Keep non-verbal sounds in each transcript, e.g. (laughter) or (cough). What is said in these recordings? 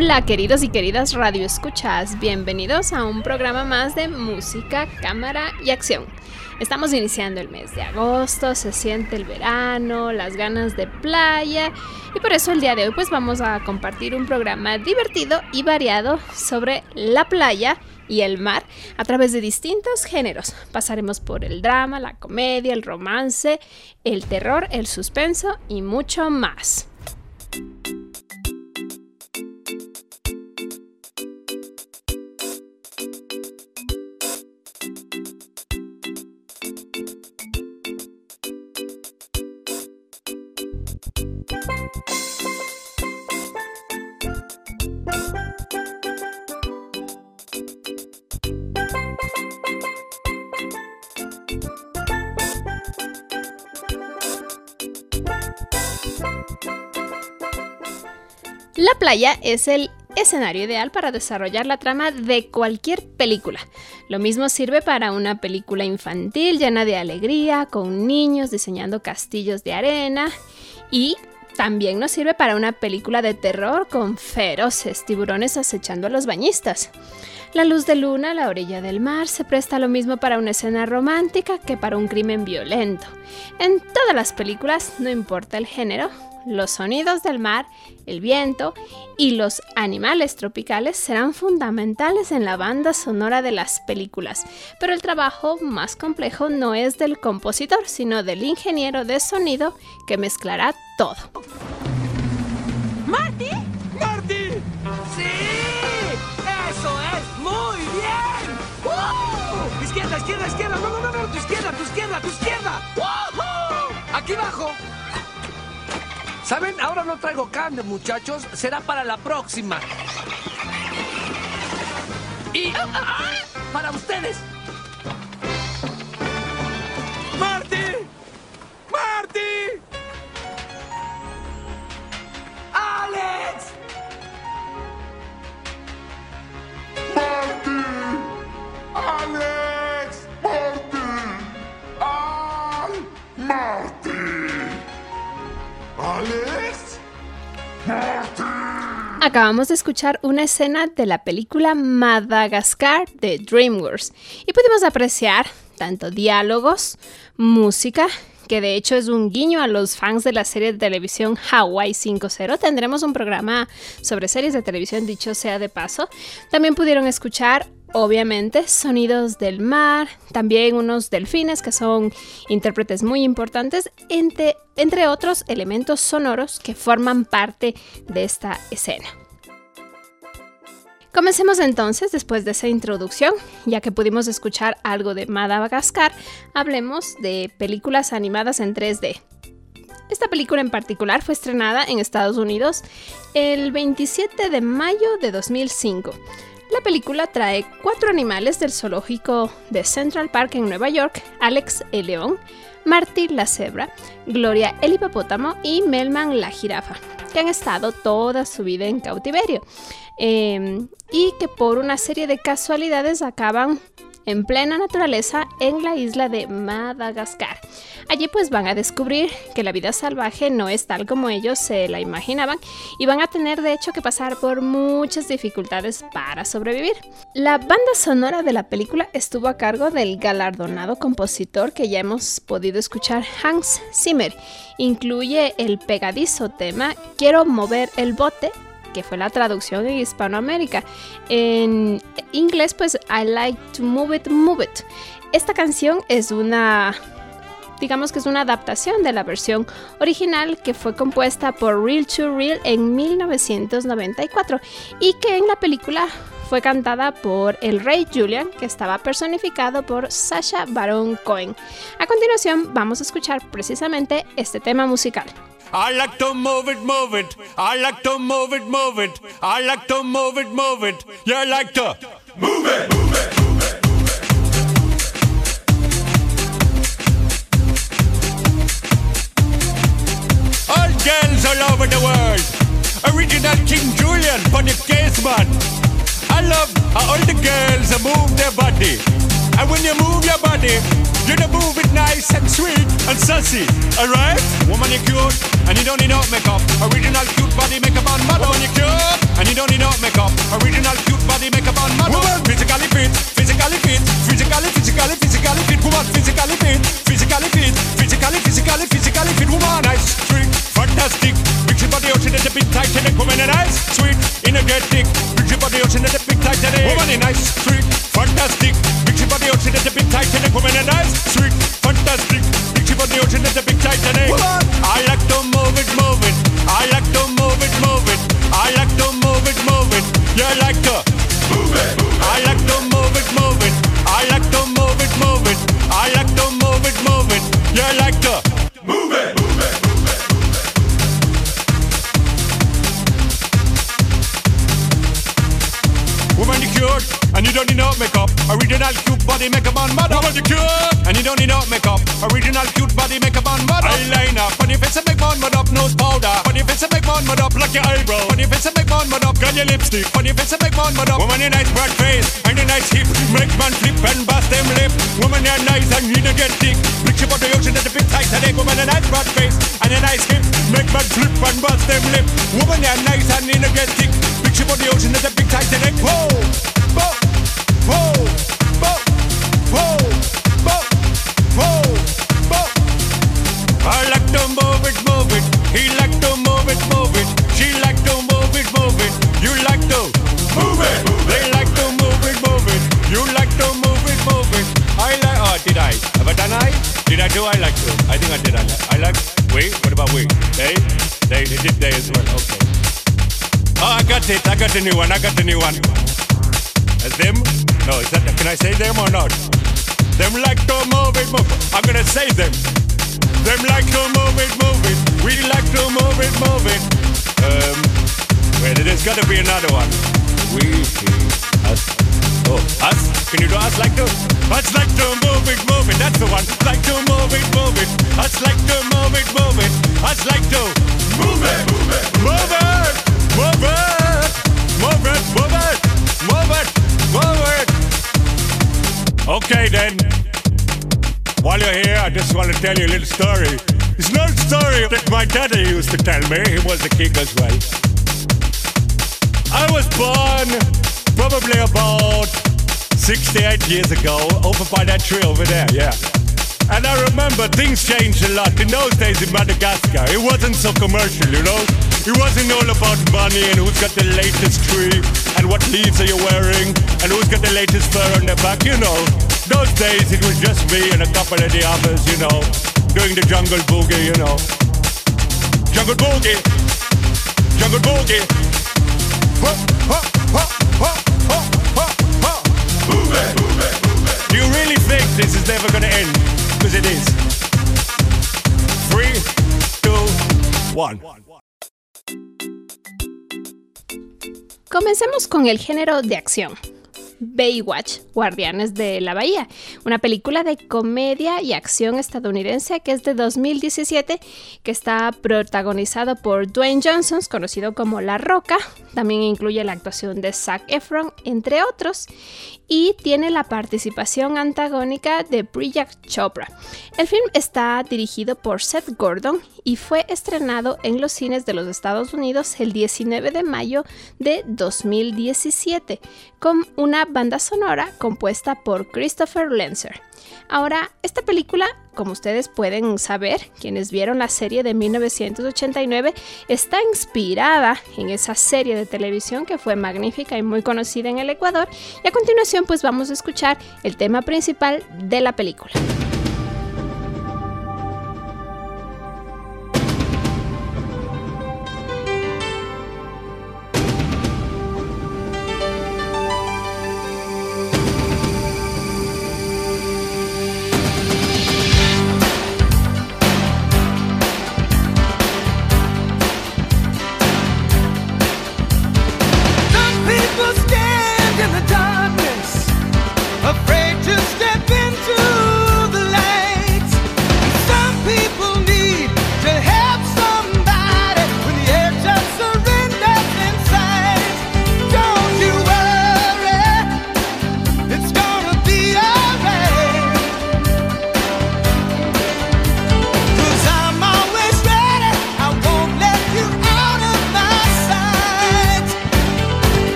Hola queridos y queridas radio escuchas, bienvenidos a un programa más de música, cámara y acción. Estamos iniciando el mes de agosto, se siente el verano, las ganas de playa y por eso el día de hoy pues vamos a compartir un programa divertido y variado sobre la playa y el mar a través de distintos géneros. Pasaremos por el drama, la comedia, el romance, el terror, el suspenso y mucho más. Playa es el escenario ideal para desarrollar la trama de cualquier película. Lo mismo sirve para una película infantil llena de alegría, con niños diseñando castillos de arena y también nos sirve para una película de terror con feroces tiburones acechando a los bañistas. La luz de luna a la orilla del mar se presta lo mismo para una escena romántica que para un crimen violento. En todas las películas, no importa el género, los sonidos del mar, el viento y los animales tropicales serán fundamentales en la banda sonora de las películas, pero el trabajo más complejo no es del compositor, sino del ingeniero de sonido que mezclará todo. ¿Marty? Aquí abajo. ¿Saben? Ahora no traigo carne, muchachos. Será para la próxima. Y... ¡Para ustedes! ¡Marty! ¡Marty! ¡Alex! ¡Marty! Acabamos de escuchar una escena de la película Madagascar de DreamWorks y pudimos apreciar tanto diálogos, música, que de hecho es un guiño a los fans de la serie de televisión Hawaii 5.0. Tendremos un programa sobre series de televisión, dicho sea de paso. También pudieron escuchar obviamente sonidos del mar, también unos delfines que son intérpretes muy importantes, entre, entre otros elementos sonoros que forman parte de esta escena. Comencemos entonces, después de esa introducción, ya que pudimos escuchar algo de Madagascar, hablemos de películas animadas en 3D. Esta película en particular fue estrenada en Estados Unidos el 27 de mayo de 2005. La película trae cuatro animales del zoológico de Central Park en Nueva York, Alex el león, Marty la cebra, Gloria el hipopótamo y Melman la jirafa, que han estado toda su vida en cautiverio. Eh, y que por una serie de casualidades acaban en plena naturaleza en la isla de Madagascar. Allí pues van a descubrir que la vida salvaje no es tal como ellos se la imaginaban y van a tener de hecho que pasar por muchas dificultades para sobrevivir. La banda sonora de la película estuvo a cargo del galardonado compositor que ya hemos podido escuchar Hans Zimmer. Incluye el pegadizo tema Quiero mover el bote que fue la traducción en Hispanoamérica. En inglés, pues I like to move it, move it. Esta canción es una digamos que es una adaptación de la versión original que fue compuesta por Real to Real en 1994 y que en la película fue cantada por el rey Julian, que estaba personificado por Sasha Baron Cohen. A continuación vamos a escuchar precisamente este tema musical. I like to move it, move it. I like to move it, move it. I like to move it, move it. You like to move it, move it. All girls all over the world. Original King Julian, funny case man. I love how all the girls move their body. And when you move your body, you to move it nice and sweet and sassy, alright? Woman, you cute, and you don't need no makeup. Original cute body makeup on model. Woman, you cute, and you don't need no makeup. Original cute body makeup on model. Woman, physically fit, physically fit, physically, physically, physically fit. Woman, physically fit, physically fit, physically, physically, physically fit. Woman, nice, sweet, fantastic. Big body ocean at the big Titanic. Woman, nice, sweet, energetic. Big body ocean at the big Titanic. Woman, nice, sweet, fantastic. Big body ocean at the big Titanic. Woman, nice sweet, fantastic. Ship on the ocean, that's a big Titanic. I like to move it, move it. I like to move it, move it. I like to move it, move it. Yeah, I like to move it. I like to move it, move it. I like to move it, move it. I like to move it, move it. Yeah, I like to cute, and you don't need no makeup. Original cute body makeup on mother. Woman, you cute, and you don't need no makeup. Original cute body makeup on mother. Eyeliner, on your face and make one mud up. Nose powder, your face and make one mud up. Like your eyebrow, your face and make one mud up. Got your lipstick, your face and make one mud up. Woman, you nice broad face and your nice hip. Make man flip and bust them lip. Woman, you're nice and you don't get thick. Picture about the ocean at the big Titanic. Woman, a nice broad face and a nice hip. Make man flip and bust them lip. Woman, you're nice and you don't get thick. Picture about the ocean at the big Titanic. Whoa, whoa, whoa, whoa, whoa, whoa. I like to move it, move it. He like to move it, move it. She like to move it, move it. You like to move it. They like to move it, move it. You like to move it, move it. I like. Oh, did I? Have I? Did I do? I like to. I think I did. I like. I like. We. What about we? They. They. They did they as well. Okay. Oh, I got it. I got the new one. I got the new one. Them? No, is that? Can I say them or not? Them like to move it, move. it. I'm gonna say them. Them like to move it, move it. We like to move it, move it. Um, wait, there's gotta be another one. We, he, us. Oh, us? Can you do us like to? Us like to move it, move it. That's the one. Like to move it, move it. Us like to move it, move it. Us like to move it, move it, move it, move it, move it, move it, move it, move it. Okay then. While you're here, I just want to tell you a little story. It's not a story that my daddy used to tell me. He was a king as well. I was born probably about 68 years ago over by that tree over there, yeah. And I remember things changed a lot. In those days in Madagascar, it wasn't so commercial, you know? It wasn't all about money and who's got the latest tree and what leaves are you wearing and who's got the latest fur on their back, you know? Those days it was just me and a couple of the others, you know, doing the jungle boogie, you know. Jungle boogie, jungle boogie. It, move it. Do you really think this is never gonna end? It is. Three, two, one. Comencemos con el género de acción. Baywatch, Guardianes de la Bahía, una película de comedia y acción estadounidense que es de 2017, que está protagonizado por Dwayne Johnson, conocido como La Roca, también incluye la actuación de Zac Efron, entre otros, y tiene la participación antagónica de Priyanka Chopra. El film está dirigido por Seth Gordon y fue estrenado en los cines de los Estados Unidos el 19 de mayo de 2017 con una banda sonora compuesta por Christopher Lenzer. Ahora, esta película, como ustedes pueden saber, quienes vieron la serie de 1989, está inspirada en esa serie de televisión que fue magnífica y muy conocida en el Ecuador. Y a continuación, pues vamos a escuchar el tema principal de la película.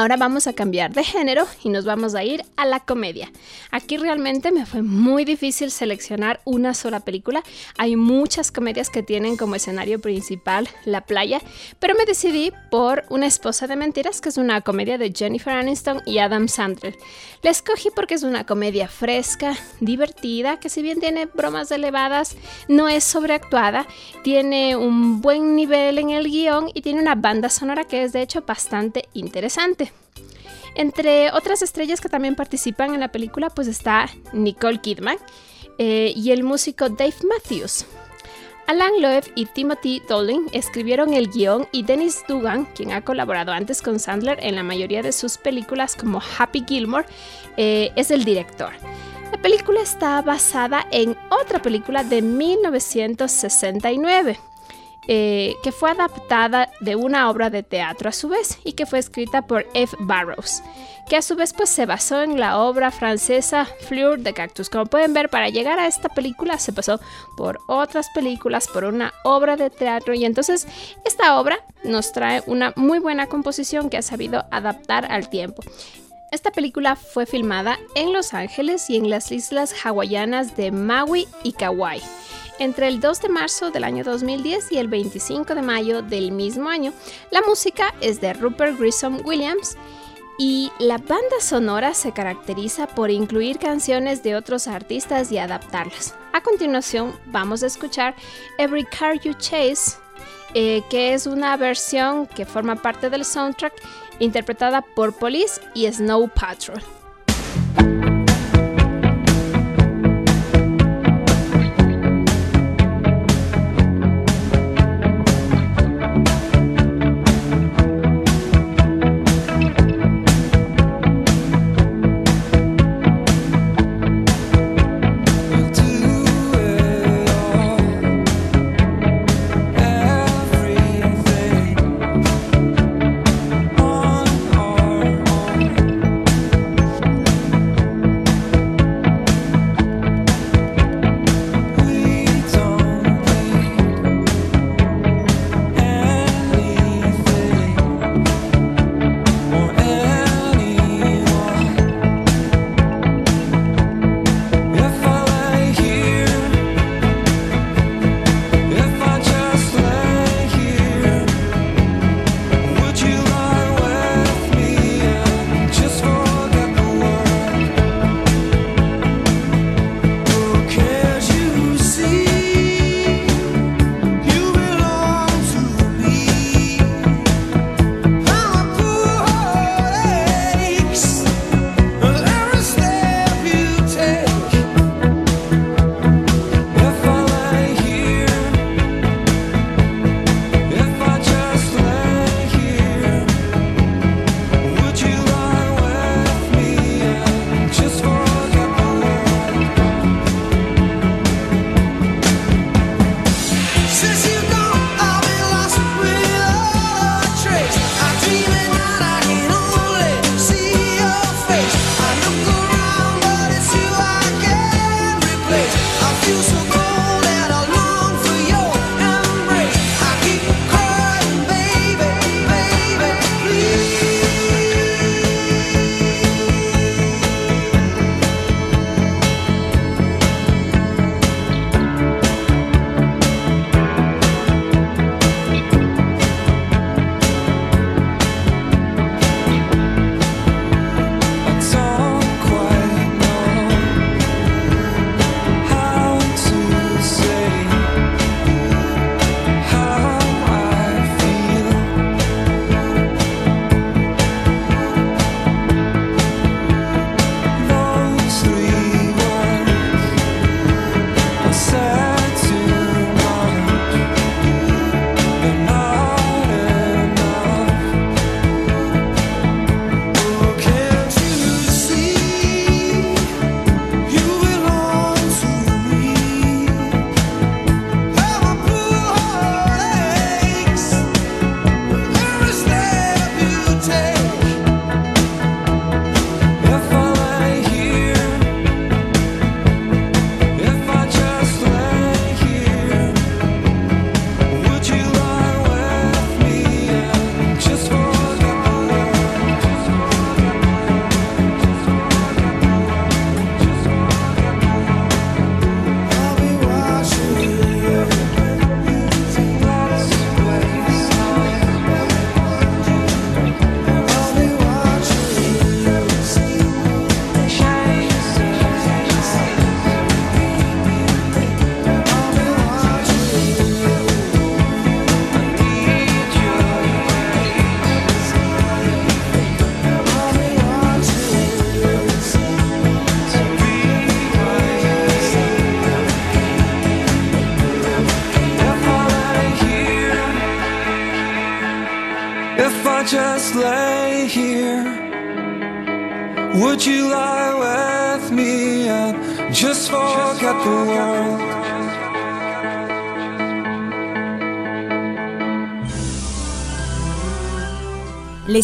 Ahora vamos a cambiar de género y nos vamos a ir a la comedia. Aquí realmente me fue muy difícil seleccionar una sola película. Hay muchas comedias que tienen como escenario principal la playa, pero me decidí por Una esposa de mentiras, que es una comedia de Jennifer Aniston y Adam Sandler. La escogí porque es una comedia fresca, divertida, que si bien tiene bromas elevadas, no es sobreactuada, tiene un buen nivel en el guion y tiene una banda sonora que es de hecho bastante interesante. Entre otras estrellas que también participan en la película, pues está Nicole Kidman eh, y el músico Dave Matthews. Alan Loeb y Timothy Dolan escribieron el guion y Dennis Dugan, quien ha colaborado antes con Sandler en la mayoría de sus películas como Happy Gilmore, eh, es el director. La película está basada en otra película de 1969 eh, que fue adaptada de una obra de teatro a su vez y que fue escrita por F. Barrows, que a su vez pues, se basó en la obra francesa Fleur de Cactus. Como pueden ver, para llegar a esta película se pasó por otras películas, por una obra de teatro y entonces esta obra nos trae una muy buena composición que ha sabido adaptar al tiempo. Esta película fue filmada en Los Ángeles y en las islas hawaianas de Maui y Kauai entre el 2 de marzo del año 2010 y el 25 de mayo del mismo año. La música es de Rupert Grissom Williams y la banda sonora se caracteriza por incluir canciones de otros artistas y adaptarlas. A continuación vamos a escuchar Every Car You Chase, eh, que es una versión que forma parte del soundtrack interpretada por Police y Snow Patrol.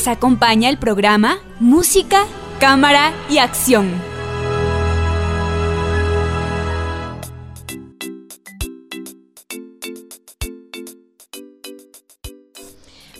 Acompaña el programa Música, Cámara y Acción.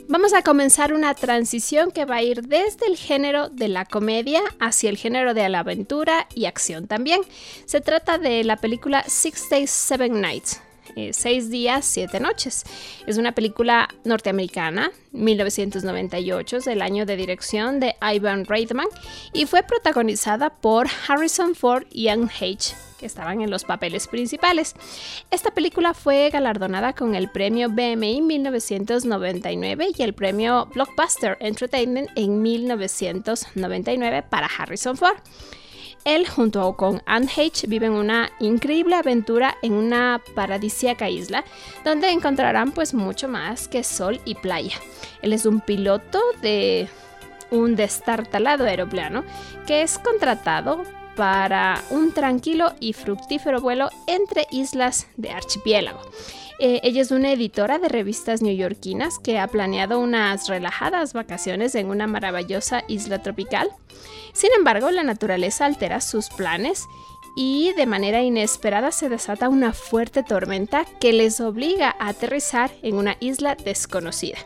Vamos a comenzar una transición que va a ir desde el género de la comedia hacia el género de la aventura y acción también. Se trata de la película Six Days, Seven Nights, eh, Seis días, siete noches. Es una película norteamericana, 1998, del año de dirección de Ivan Reitman y fue protagonizada por Harrison Ford y Anne H que estaban en los papeles principales. Esta película fue galardonada con el premio BMI 1999 y el premio Blockbuster Entertainment en 1999 para Harrison Ford. Él junto con Anne H viven una increíble aventura en una paradisíaca isla donde encontrarán pues mucho más que sol y playa. Él es un piloto de un destartalado aeroplano que es contratado para un tranquilo y fructífero vuelo entre islas de archipiélago. Eh, ella es una editora de revistas neoyorquinas que ha planeado unas relajadas vacaciones en una maravillosa isla tropical. Sin embargo, la naturaleza altera sus planes y de manera inesperada se desata una fuerte tormenta que les obliga a aterrizar en una isla desconocida,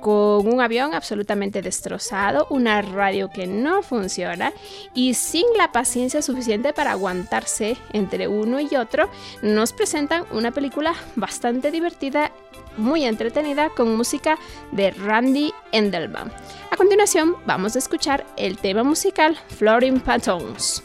con un avión absolutamente destrozado, una radio que no funciona y sin la paciencia suficiente para aguantarse entre uno y otro, nos presentan una película bastante divertida muy entretenida con música de Randy Endelbaum. A continuación vamos a escuchar el tema musical Floating Patons.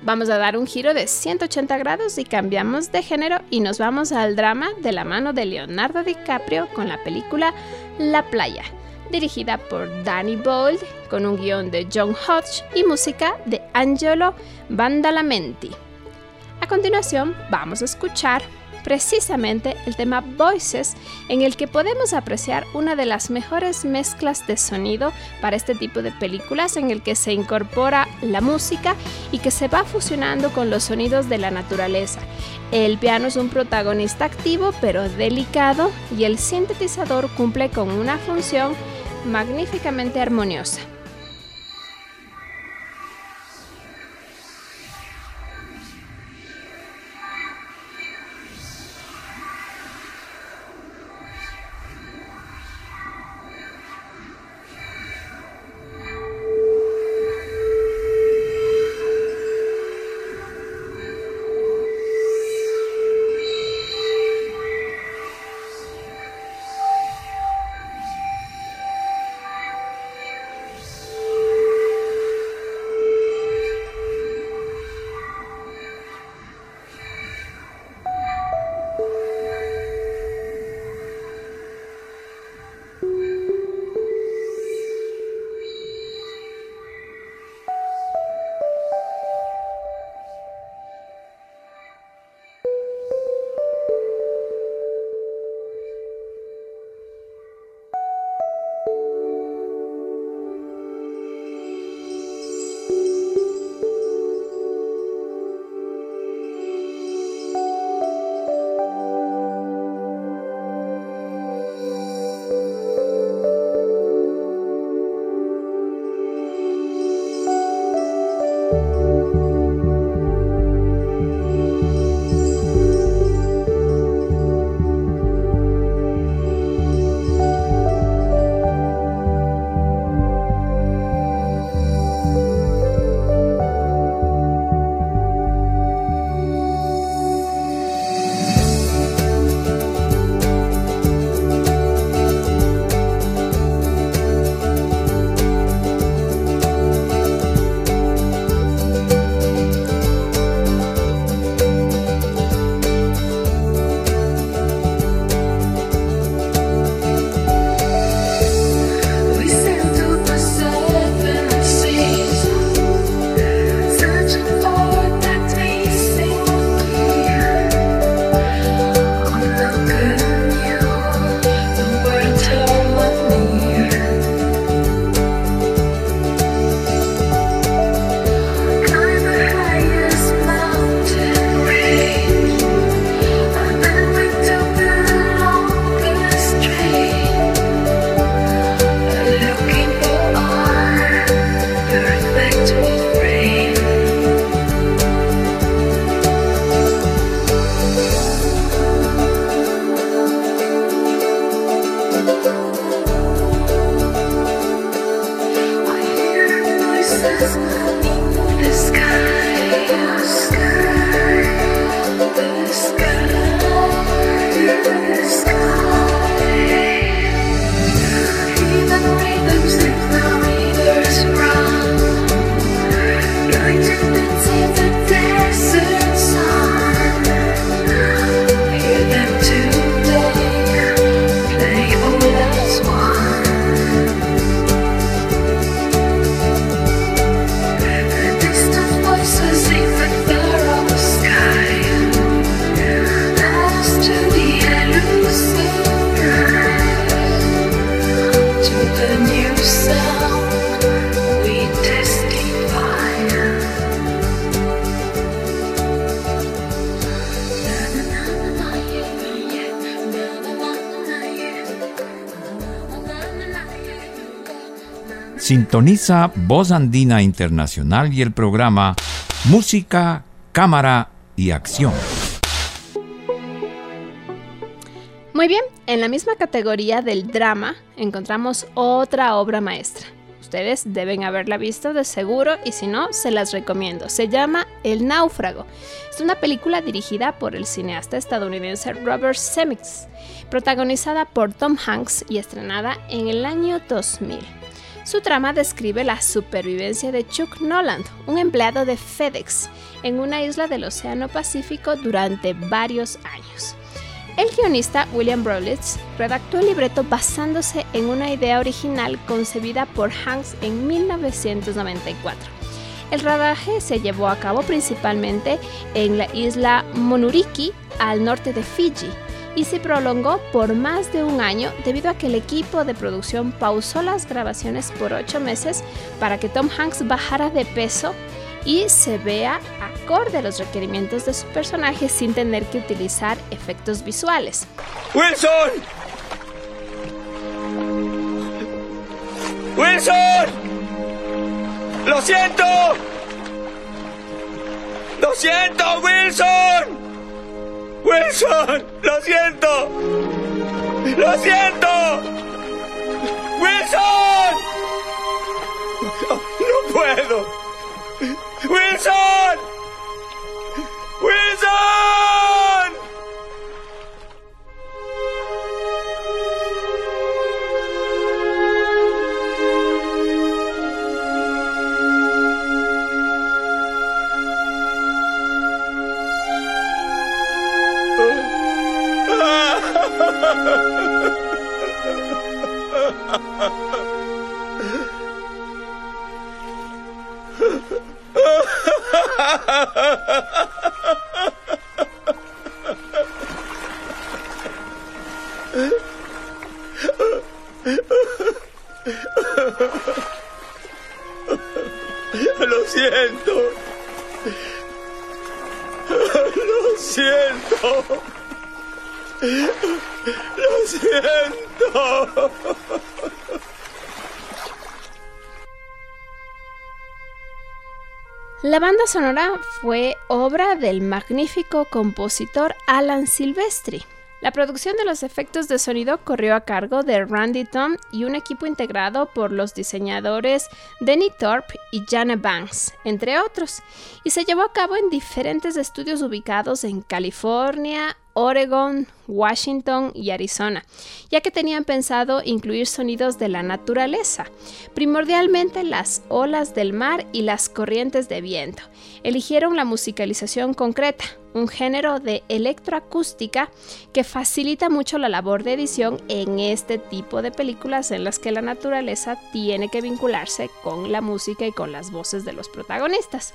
Vamos a dar un giro de 180 grados y cambiamos de género y nos vamos al drama de la mano de Leonardo DiCaprio con la película La Playa, dirigida por Danny Boyle con un guion de John Hodge y música de Angelo Bandalamenti. A continuación vamos a escuchar precisamente el tema Voices, en el que podemos apreciar una de las mejores mezclas de sonido para este tipo de películas, en el que se incorpora la música y que se va fusionando con los sonidos de la naturaleza. El piano es un protagonista activo pero delicado y el sintetizador cumple con una función magníficamente armoniosa. Sintoniza Voz Andina Internacional y el programa Música, Cámara y Acción. Muy bien, en la misma categoría del drama encontramos otra obra maestra. Ustedes deben haberla visto de seguro y si no, se las recomiendo. Se llama El náufrago. Es una película dirigida por el cineasta estadounidense Robert Zemeckis, protagonizada por Tom Hanks y estrenada en el año 2000. Su trama describe la supervivencia de Chuck Noland, un empleado de FedEx, en una isla del Océano Pacífico durante varios años. El guionista William Brolitz redactó el libreto basándose en una idea original concebida por Hanks en 1994. El rodaje se llevó a cabo principalmente en la isla Monuriki, al norte de Fiji, y se prolongó por más de un año debido a que el equipo de producción pausó las grabaciones por ocho meses para que Tom Hanks bajara de peso y se vea acorde a los requerimientos de su personaje sin tener que utilizar efectos visuales. ¡Wilson! ¡Wilson! ¡Lo siento! ¡Lo siento, Wilson! ¡Wilson! ¡Lo siento! ¡Lo siento! ¡Wilson! ¡No puedo! ¡Wilson! (laughs) Lo siento. Lo siento. Lo siento. La banda sonora fue obra del magnífico compositor Alan Silvestri. La producción de los efectos de sonido corrió a cargo de Randy Tom y un equipo integrado por los diseñadores Denny Thorpe y Jana Banks, entre otros, y se llevó a cabo en diferentes estudios ubicados en California, Oregon, Washington y Arizona, ya que tenían pensado incluir sonidos de la naturaleza, primordialmente las olas del mar y las corrientes de viento. Eligieron la musicalización concreta, un género de electroacústica que facilita mucho la labor de edición en este tipo de películas en las que la naturaleza tiene que vincularse con la música y con las voces de los protagonistas.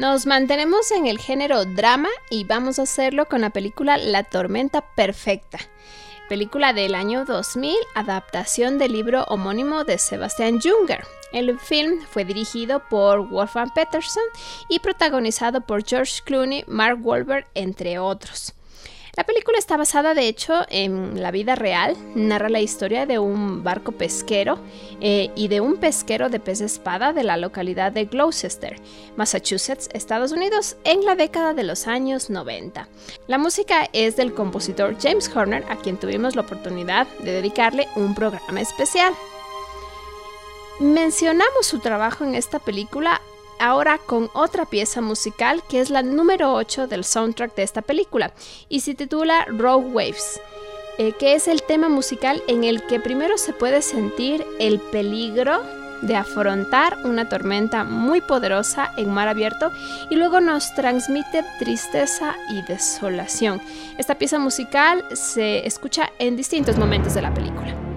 Nos mantenemos en el género drama y vamos a hacerlo con la película La Tormenta Perfecta, película del año 2000, adaptación del libro homónimo de Sebastian Junger. El film fue dirigido por Wolfgang Peterson y protagonizado por George Clooney, Mark Wahlberg, entre otros. La película está basada, de hecho, en la vida real. Narra la historia de un barco pesquero eh, y de un pesquero de pez espada de la localidad de Gloucester, Massachusetts, Estados Unidos, en la década de los años 90. La música es del compositor James Horner, a quien tuvimos la oportunidad de dedicarle un programa especial. Mencionamos su trabajo en esta película ahora con otra pieza musical que es la número 8 del soundtrack de esta película y se titula Rogue Waves, eh, que es el tema musical en el que primero se puede sentir el peligro de afrontar una tormenta muy poderosa en mar abierto y luego nos transmite tristeza y desolación. Esta pieza musical se escucha en distintos momentos de la película.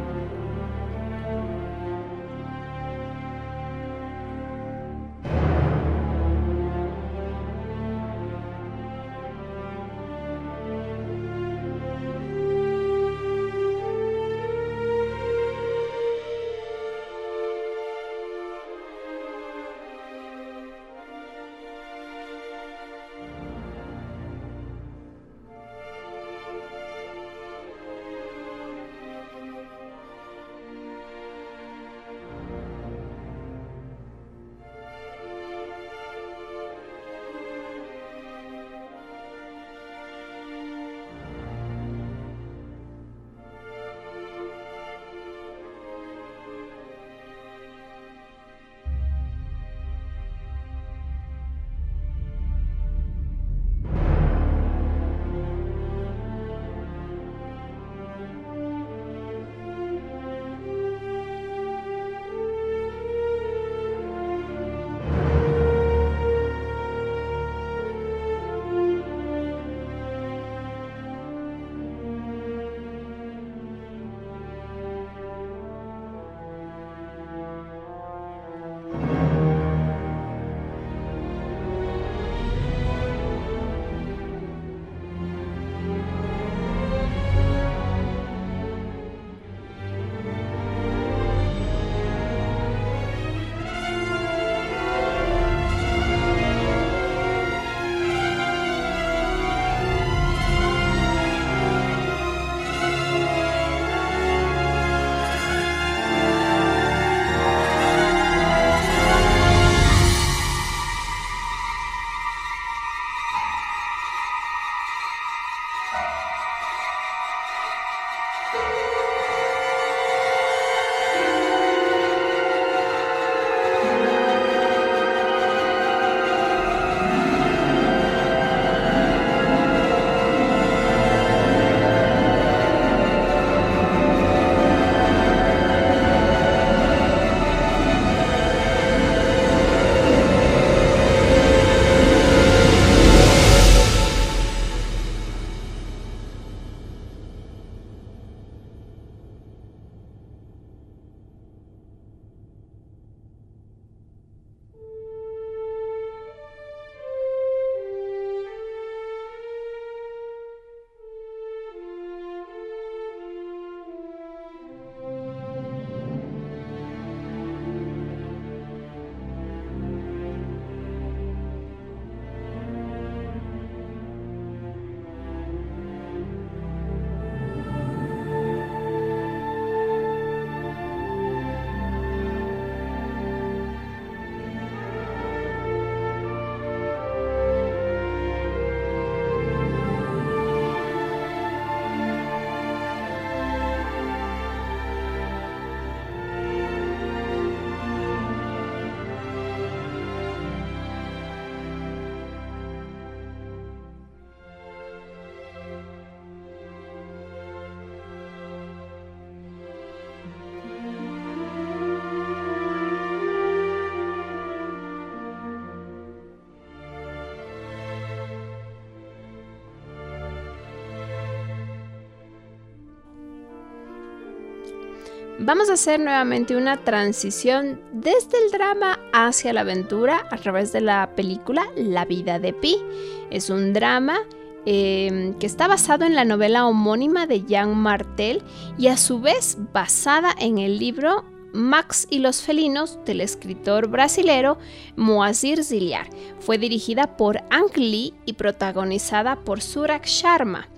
Vamos a hacer nuevamente una transición desde el drama hacia la aventura a través de la película La vida de Pi. Es un drama em, que está basado en la novela homónima de Jean Martel y a su vez basada en el libro Max y los felinos del escritor brasilero Moazir Ziliar. Fue dirigida por Ang Lee y protagonizada por Surak Sharma.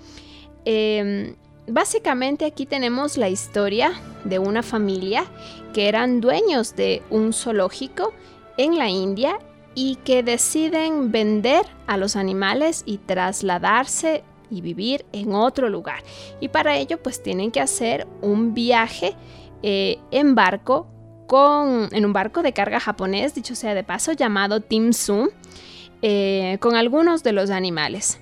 Em, Básicamente aquí tenemos la historia de una familia que eran dueños de un zoológico en la India y que deciden vender a los animales y trasladarse y vivir en otro lugar. Y para ello pues tienen que hacer un viaje eh, en barco con, en un barco de carga japonés, dicho sea de paso, llamado Tim Sum, eh, con algunos de los animales.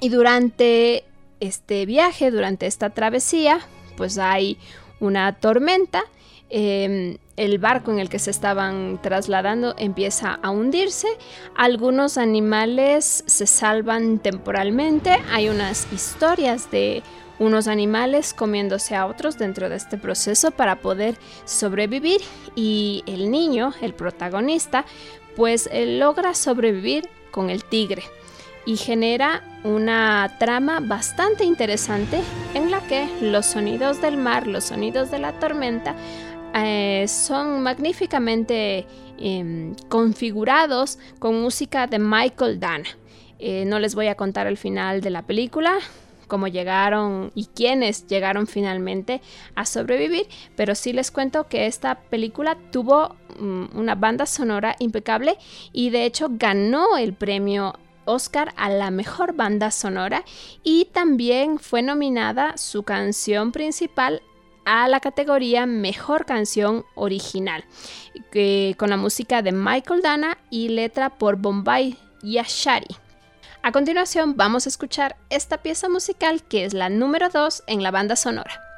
Y durante este viaje, durante esta travesía, pues hay una tormenta. Em, el barco en el que se estaban trasladando empieza a hundirse. Algunos animales se salvan temporalmente. Hay unas historias de unos animales comiéndose a otros dentro de este proceso para poder sobrevivir y el niño, el protagonista, pues logra sobrevivir con el tigre y genera una trama bastante interesante en la que los sonidos del mar, los sonidos de la tormenta eh, son magníficamente em, configurados con música de Michael Dana. Eh, no les voy a contar el final de la película, cómo llegaron y quiénes llegaron finalmente a sobrevivir, pero sí les cuento que esta película tuvo mm, una banda sonora impecable y de hecho ganó el premio Oscar a la mejor banda sonora y también fue nominada su canción principal a la categoría Mejor Canción Original, con la música de Michael Dana y letra por Bombay Yashari. A continuación vamos a escuchar esta pieza musical que es la número 2 en la banda sonora.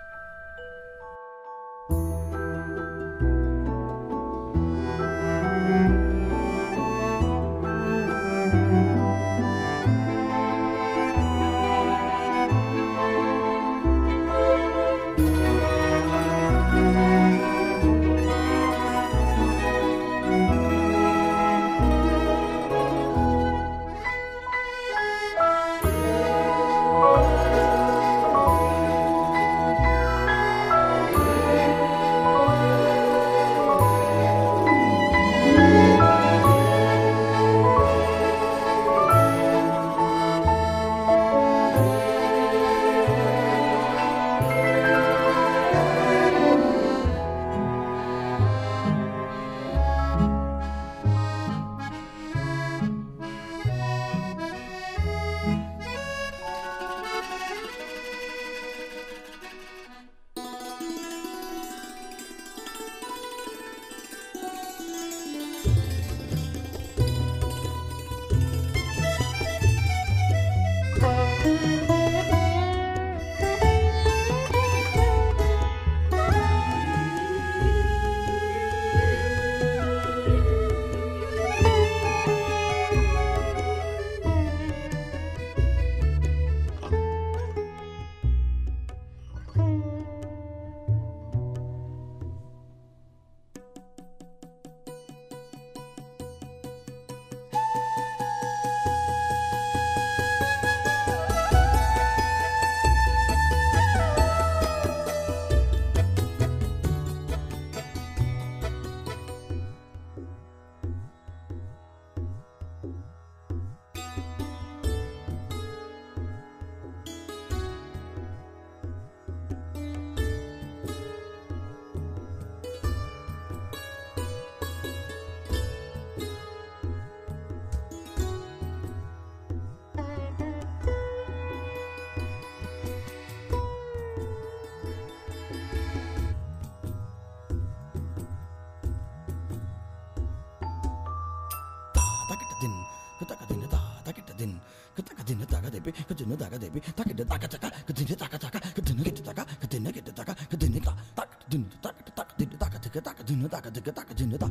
debi kadını debi takıdı daga taka kadını taka taka kadını gitti taka kadını gitti taka tak tak dın tak tak dın taka tıkı tak dın taka tıkı tak dın tak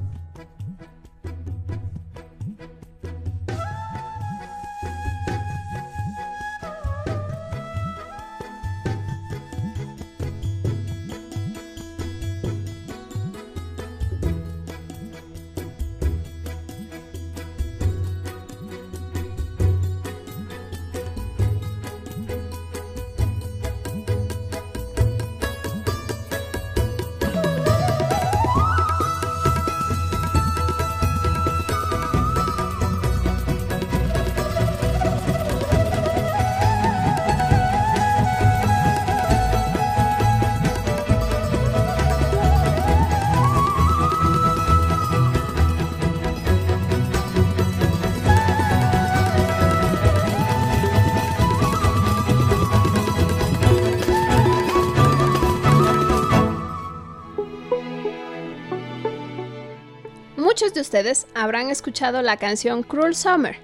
de ustedes habrán escuchado la canción Cruel Summer,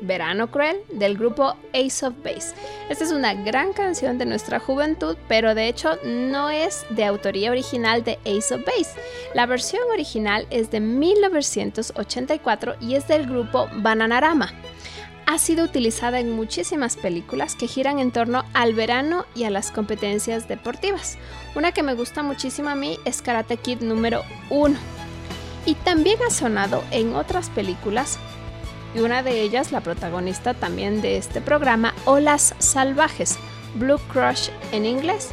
Verano Cruel, del grupo Ace of Base. Esta es una gran canción de nuestra juventud, pero de hecho no es de autoría original de Ace of Base. La versión original es de 1984 y es del grupo Bananarama ha sido utilizada en muchísimas películas que giran en torno al verano y a las competencias deportivas. Una que me gusta muchísimo a mí es Karate Kid número 1. Y también ha sonado en otras películas, y una de ellas la protagonista también de este programa, Olas Salvajes, Blue Crush en inglés,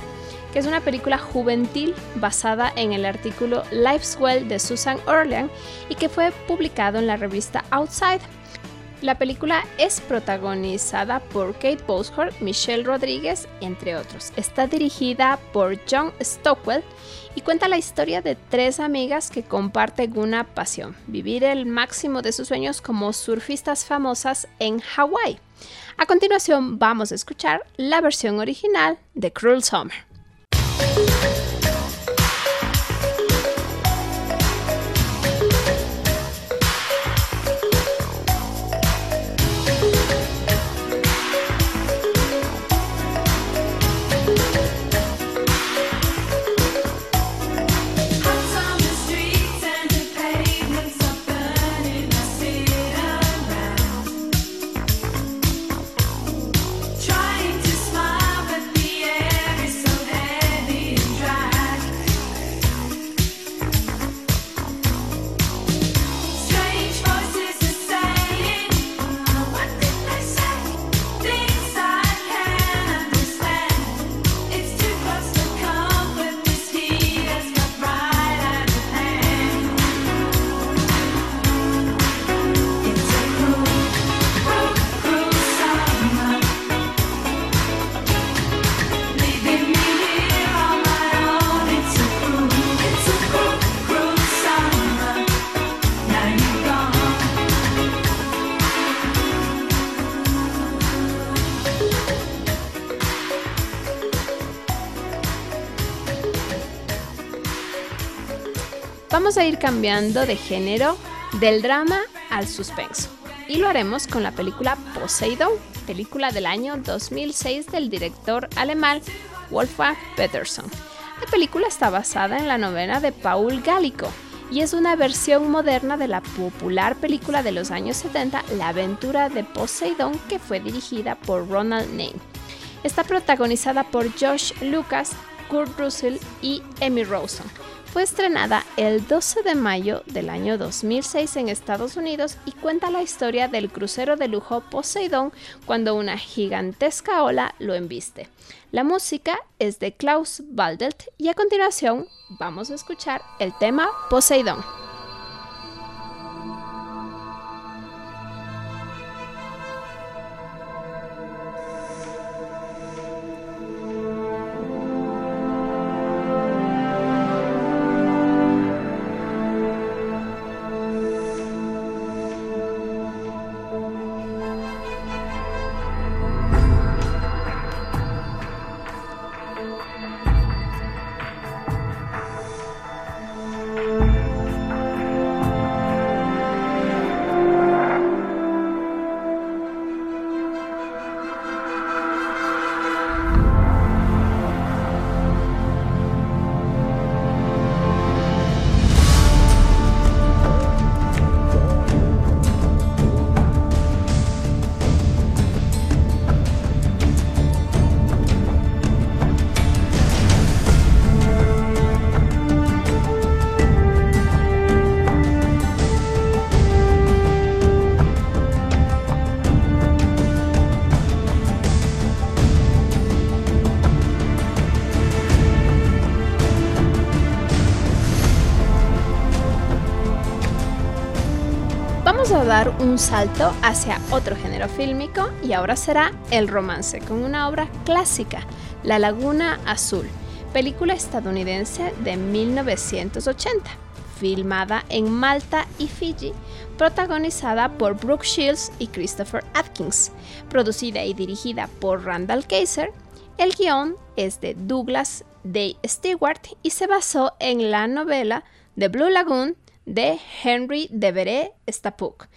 que es una película juvenil basada en el artículo Life's Well de Susan Orlean y que fue publicado en la revista Outside. La película es protagonizada por Kate Bosworth, Michelle Rodríguez, entre otros. Está dirigida por John Stockwell y cuenta la historia de tres amigas que comparten una pasión, vivir el máximo de sus sueños como surfistas famosas en Hawái. A continuación vamos a escuchar la versión original de Cruel Summer. Vamos a ir cambiando de género del drama al suspenso. Y lo haremos con la película Poseidon, película del año 2006 del director alemán Wolfgang Peterson. La película está basada en la novela de Paul Gallico y es una versión moderna de la popular película de los años 70 La aventura de Poseidon que fue dirigida por Ronald Name. Está protagonizada por Josh Lucas, Kurt Russell y Emmy Rosen fue estrenada el 12 de mayo del año 2006 en Estados Unidos y cuenta la historia del crucero de lujo Poseidón cuando una gigantesca ola lo embiste. La música es de Klaus Waldelt y a continuación vamos a escuchar el tema Poseidón. Un salto hacia otro género fílmico y ahora será el romance con una obra clásica, La Laguna Azul, película estadounidense de 1980, filmada en Malta y Fiji, protagonizada por Brooke Shields y Christopher Atkins, producida y dirigida por Randall Kaiser. El guion es de Douglas Day Stewart y se basó en la novela The Blue Lagoon de Henry Devereux Stapuk.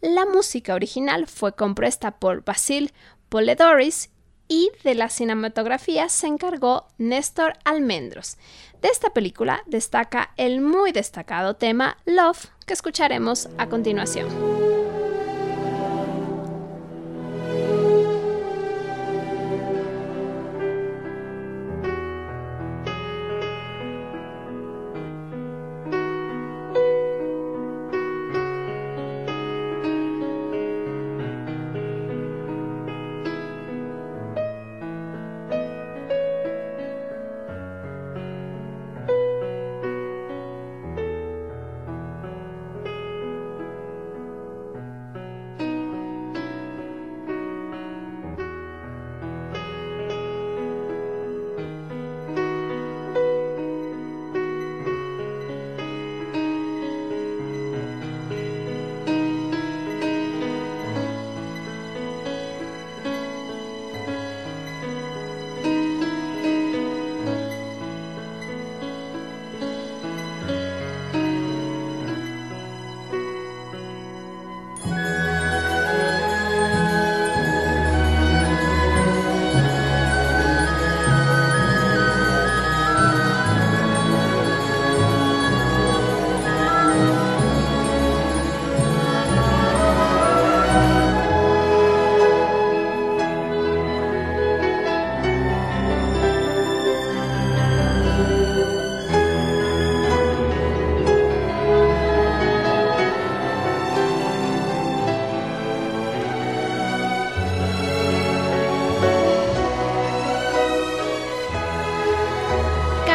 La música original fue compuesta por Basil Poledoris y de la cinematografía se encargó Néstor Almendros. De esta película destaca el muy destacado tema Love que escucharemos a continuación.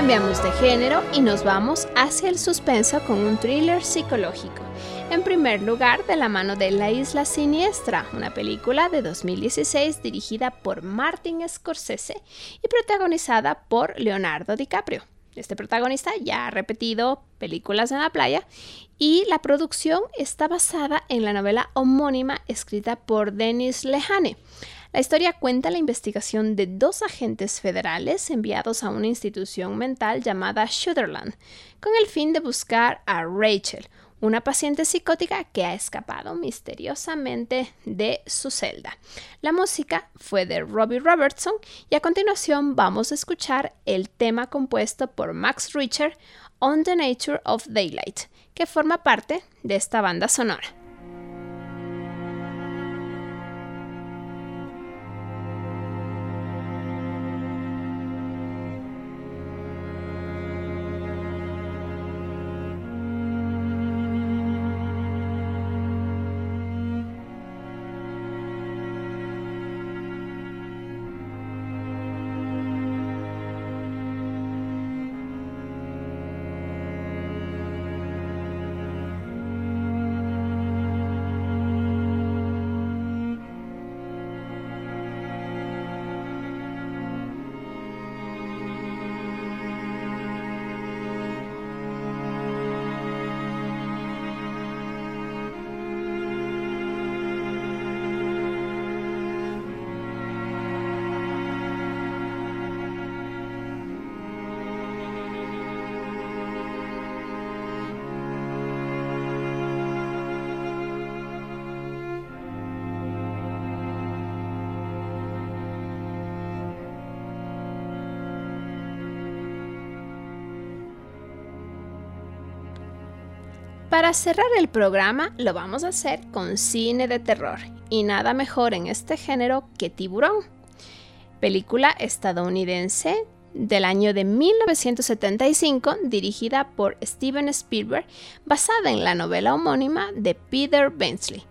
Cambiamos de género y nos vamos hacia el suspenso con un thriller psicológico. En primer lugar, de la mano de La Isla Siniestra, una película de 2016 dirigida por Martin Scorsese y protagonizada por Leonardo DiCaprio. Este protagonista ya ha repetido películas en la playa y la producción está basada en la novela homónima escrita por Denis Lehane. La historia cuenta la investigación de dos agentes federales enviados a una institución mental llamada Shutterland, con el fin de buscar a Rachel, una paciente psicótica que ha escapado misteriosamente de su celda. La música fue de Robbie Robertson y a continuación vamos a escuchar el tema compuesto por Max Richter, On the Nature of Daylight, que forma parte de esta banda sonora. Para cerrar el programa lo vamos a hacer con cine de terror y nada mejor en este género que Tiburón, película estadounidense del año de 1975 dirigida por Steven Spielberg basada en la novela homónima de Peter Bensley.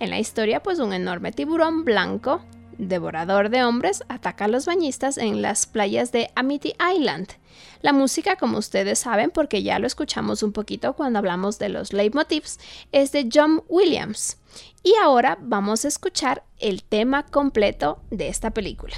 En la historia pues un enorme tiburón blanco devorador de hombres, ataca a los bañistas en las playas de Amity Island. La música, como ustedes saben, porque ya lo escuchamos un poquito cuando hablamos de los leitmotivs, es de John Williams. Y ahora vamos a escuchar el tema completo de esta película.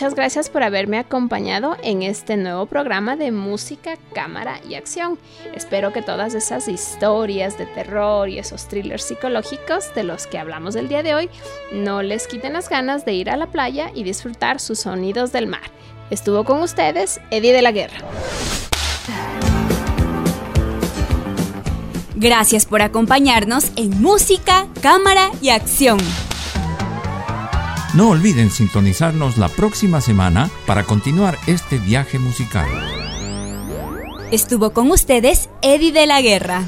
Muchas gracias por haberme acompañado en este nuevo programa de música, cámara y acción. Espero que todas esas historias de terror y esos thrillers psicológicos de los que hablamos el día de hoy no les quiten las ganas de ir a la playa y disfrutar sus sonidos del mar. Estuvo con ustedes Eddie de la Guerra. Gracias por acompañarnos en Música, Cámara y Acción. No olviden sintonizarnos la próxima semana para continuar este viaje musical. Estuvo con ustedes Eddie de la Guerra.